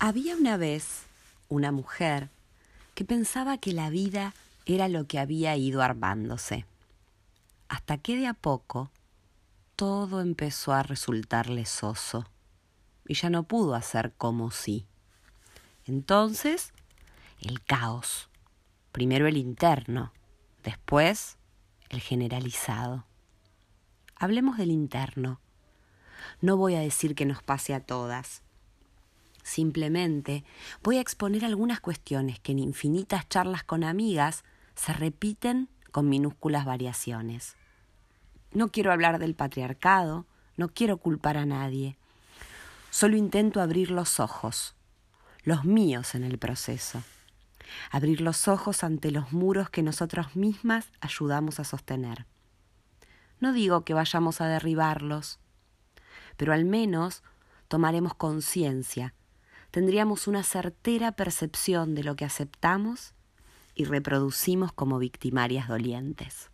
Había una vez una mujer que pensaba que la vida era lo que había ido armándose, hasta que de a poco todo empezó a resultarle soso y ya no pudo hacer como sí. Entonces, el caos. Primero el interno, después el generalizado. Hablemos del interno. No voy a decir que nos pase a todas. Simplemente voy a exponer algunas cuestiones que en infinitas charlas con amigas se repiten con minúsculas variaciones. No quiero hablar del patriarcado, no quiero culpar a nadie. Solo intento abrir los ojos, los míos en el proceso. Abrir los ojos ante los muros que nosotros mismas ayudamos a sostener. No digo que vayamos a derribarlos, pero al menos tomaremos conciencia, tendríamos una certera percepción de lo que aceptamos y reproducimos como victimarias dolientes.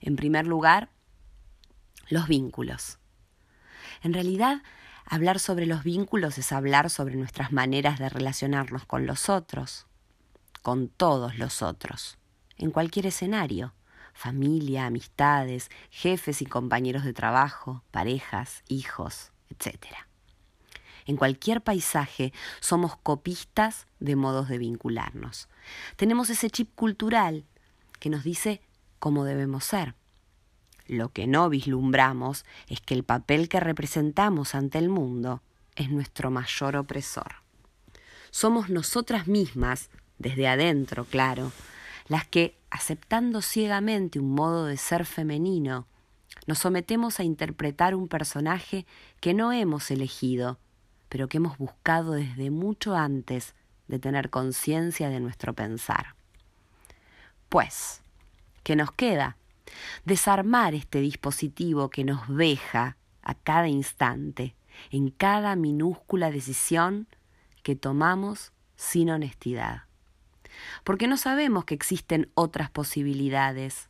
En primer lugar, los vínculos. En realidad, hablar sobre los vínculos es hablar sobre nuestras maneras de relacionarnos con los otros, con todos los otros, en cualquier escenario familia, amistades, jefes y compañeros de trabajo, parejas, hijos, etc. En cualquier paisaje somos copistas de modos de vincularnos. Tenemos ese chip cultural que nos dice cómo debemos ser. Lo que no vislumbramos es que el papel que representamos ante el mundo es nuestro mayor opresor. Somos nosotras mismas, desde adentro, claro, las que, aceptando ciegamente un modo de ser femenino, nos sometemos a interpretar un personaje que no hemos elegido, pero que hemos buscado desde mucho antes de tener conciencia de nuestro pensar. Pues, ¿qué nos queda? Desarmar este dispositivo que nos veja a cada instante, en cada minúscula decisión que tomamos sin honestidad porque no sabemos que existen otras posibilidades.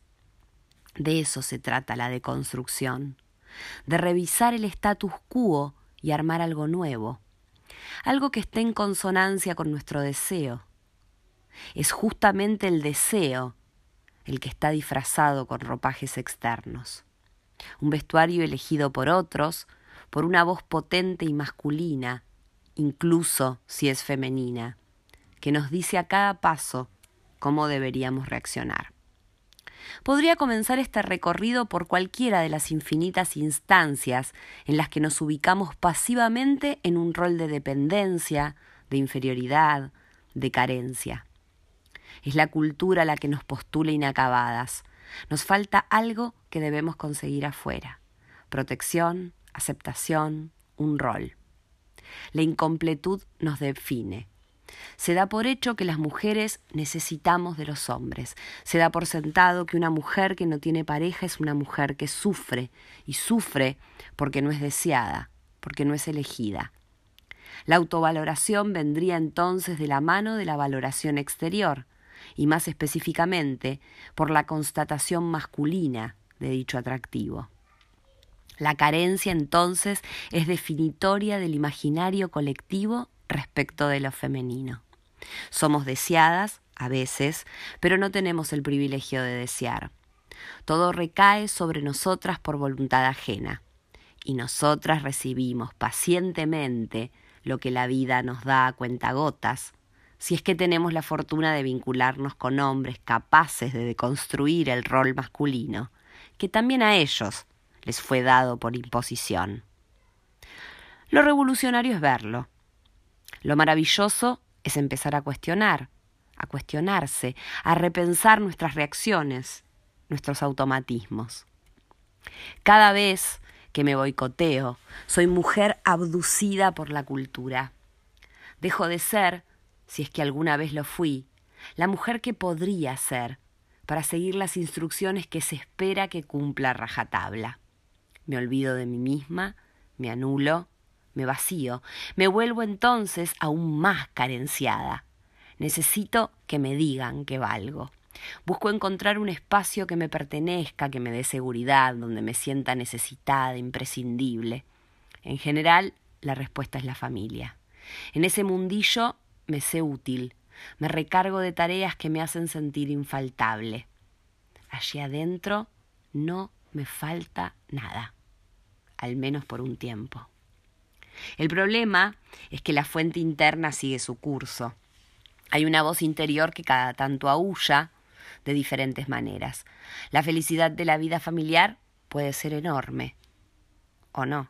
De eso se trata la deconstrucción, de revisar el status quo y armar algo nuevo, algo que esté en consonancia con nuestro deseo. Es justamente el deseo el que está disfrazado con ropajes externos. Un vestuario elegido por otros, por una voz potente y masculina, incluso si es femenina que nos dice a cada paso cómo deberíamos reaccionar. Podría comenzar este recorrido por cualquiera de las infinitas instancias en las que nos ubicamos pasivamente en un rol de dependencia, de inferioridad, de carencia. Es la cultura la que nos postula inacabadas. Nos falta algo que debemos conseguir afuera. Protección, aceptación, un rol. La incompletud nos define, se da por hecho que las mujeres necesitamos de los hombres. Se da por sentado que una mujer que no tiene pareja es una mujer que sufre, y sufre porque no es deseada, porque no es elegida. La autovaloración vendría entonces de la mano de la valoración exterior, y más específicamente por la constatación masculina de dicho atractivo. La carencia entonces es definitoria del imaginario colectivo respecto de lo femenino. Somos deseadas, a veces, pero no tenemos el privilegio de desear. Todo recae sobre nosotras por voluntad ajena, y nosotras recibimos pacientemente lo que la vida nos da a cuentagotas, si es que tenemos la fortuna de vincularnos con hombres capaces de deconstruir el rol masculino, que también a ellos les fue dado por imposición. Lo revolucionario es verlo, lo maravilloso es empezar a cuestionar, a cuestionarse, a repensar nuestras reacciones, nuestros automatismos. Cada vez que me boicoteo, soy mujer abducida por la cultura. Dejo de ser, si es que alguna vez lo fui, la mujer que podría ser para seguir las instrucciones que se espera que cumpla rajatabla. Me olvido de mí misma, me anulo, me vacío, me vuelvo entonces aún más carenciada. Necesito que me digan que valgo. Busco encontrar un espacio que me pertenezca, que me dé seguridad, donde me sienta necesitada, imprescindible. En general, la respuesta es la familia. En ese mundillo me sé útil, me recargo de tareas que me hacen sentir infaltable. Allí adentro no me falta nada, al menos por un tiempo. El problema es que la fuente interna sigue su curso. Hay una voz interior que cada tanto aúlla de diferentes maneras. La felicidad de la vida familiar puede ser enorme, o no.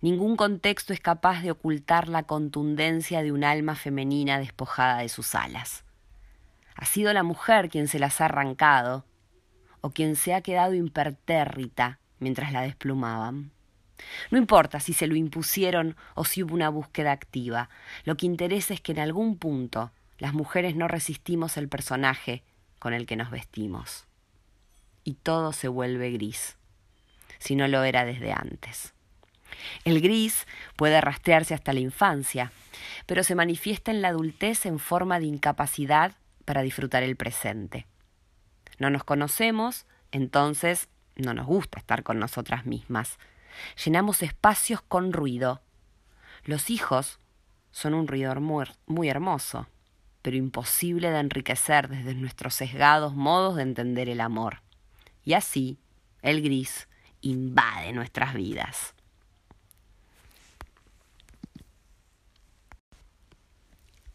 Ningún contexto es capaz de ocultar la contundencia de un alma femenina despojada de sus alas. Ha sido la mujer quien se las ha arrancado, o quien se ha quedado impertérrita mientras la desplumaban. No importa si se lo impusieron o si hubo una búsqueda activa, lo que interesa es que en algún punto las mujeres no resistimos el personaje con el que nos vestimos. Y todo se vuelve gris, si no lo era desde antes. El gris puede rastrearse hasta la infancia, pero se manifiesta en la adultez en forma de incapacidad para disfrutar el presente. No nos conocemos, entonces no nos gusta estar con nosotras mismas. Llenamos espacios con ruido. Los hijos son un ruido muy, hermoso, pero imposible de enriquecer desde nuestros sesgados modos de entender el amor. Y así, el gris invade nuestras vidas.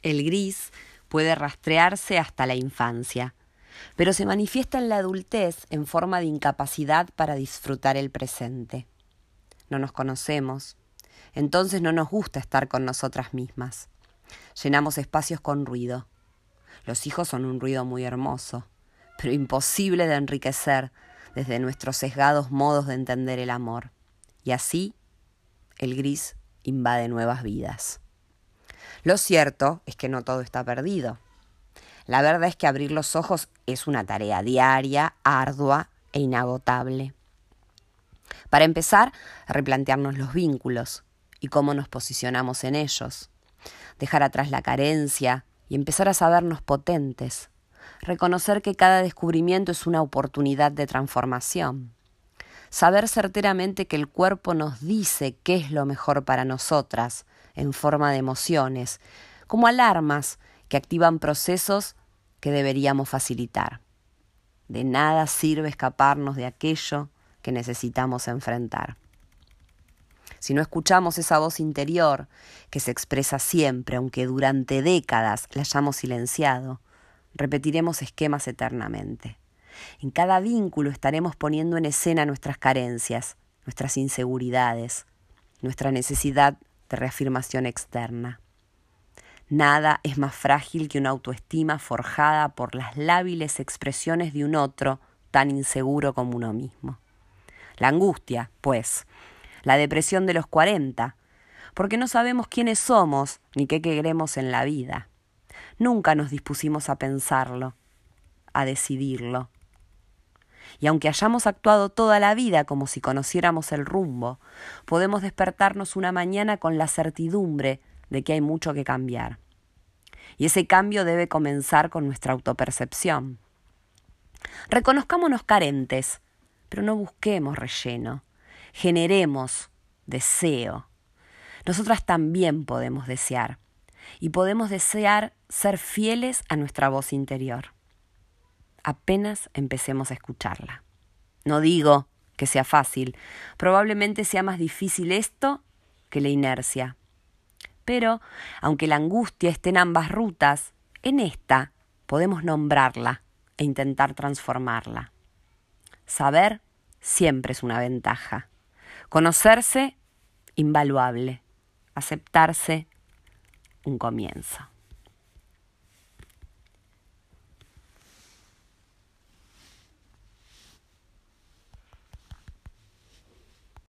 El gris puede rastrearse hasta la infancia, pero se manifiesta en la adultez en forma de incapacidad para disfrutar el presente. No nos conocemos, entonces no nos gusta estar con nosotras mismas. Llenamos espacios con ruido. Los hijos son un ruido muy hermoso, pero imposible de enriquecer desde nuestros sesgados modos de entender el amor. Y así, el gris invade nuevas vidas. Lo cierto es que no todo está perdido. La verdad es que abrir los ojos es una tarea diaria, ardua e inagotable. Para empezar, replantearnos los vínculos y cómo nos posicionamos en ellos. Dejar atrás la carencia y empezar a sabernos potentes. Reconocer que cada descubrimiento es una oportunidad de transformación. Saber certeramente que el cuerpo nos dice qué es lo mejor para nosotras en forma de emociones, como alarmas que activan procesos que deberíamos facilitar. De nada sirve escaparnos de aquello que necesitamos enfrentar. Si no escuchamos esa voz interior que se expresa siempre, aunque durante décadas la hayamos silenciado, repetiremos esquemas eternamente. En cada vínculo estaremos poniendo en escena nuestras carencias, nuestras inseguridades, nuestra necesidad de reafirmación externa. Nada es más frágil que una autoestima forjada por las lábiles expresiones de un otro tan inseguro como uno mismo. La angustia, pues, la depresión de los cuarenta, porque no sabemos quiénes somos ni qué queremos en la vida. Nunca nos dispusimos a pensarlo, a decidirlo. Y aunque hayamos actuado toda la vida como si conociéramos el rumbo, podemos despertarnos una mañana con la certidumbre de que hay mucho que cambiar. Y ese cambio debe comenzar con nuestra autopercepción. Reconozcámonos carentes, pero no busquemos relleno. Generemos deseo. Nosotras también podemos desear. Y podemos desear ser fieles a nuestra voz interior. Apenas empecemos a escucharla. No digo que sea fácil. Probablemente sea más difícil esto que la inercia. Pero, aunque la angustia esté en ambas rutas, en esta podemos nombrarla e intentar transformarla. Saber siempre es una ventaja. Conocerse, invaluable. Aceptarse, un comienzo.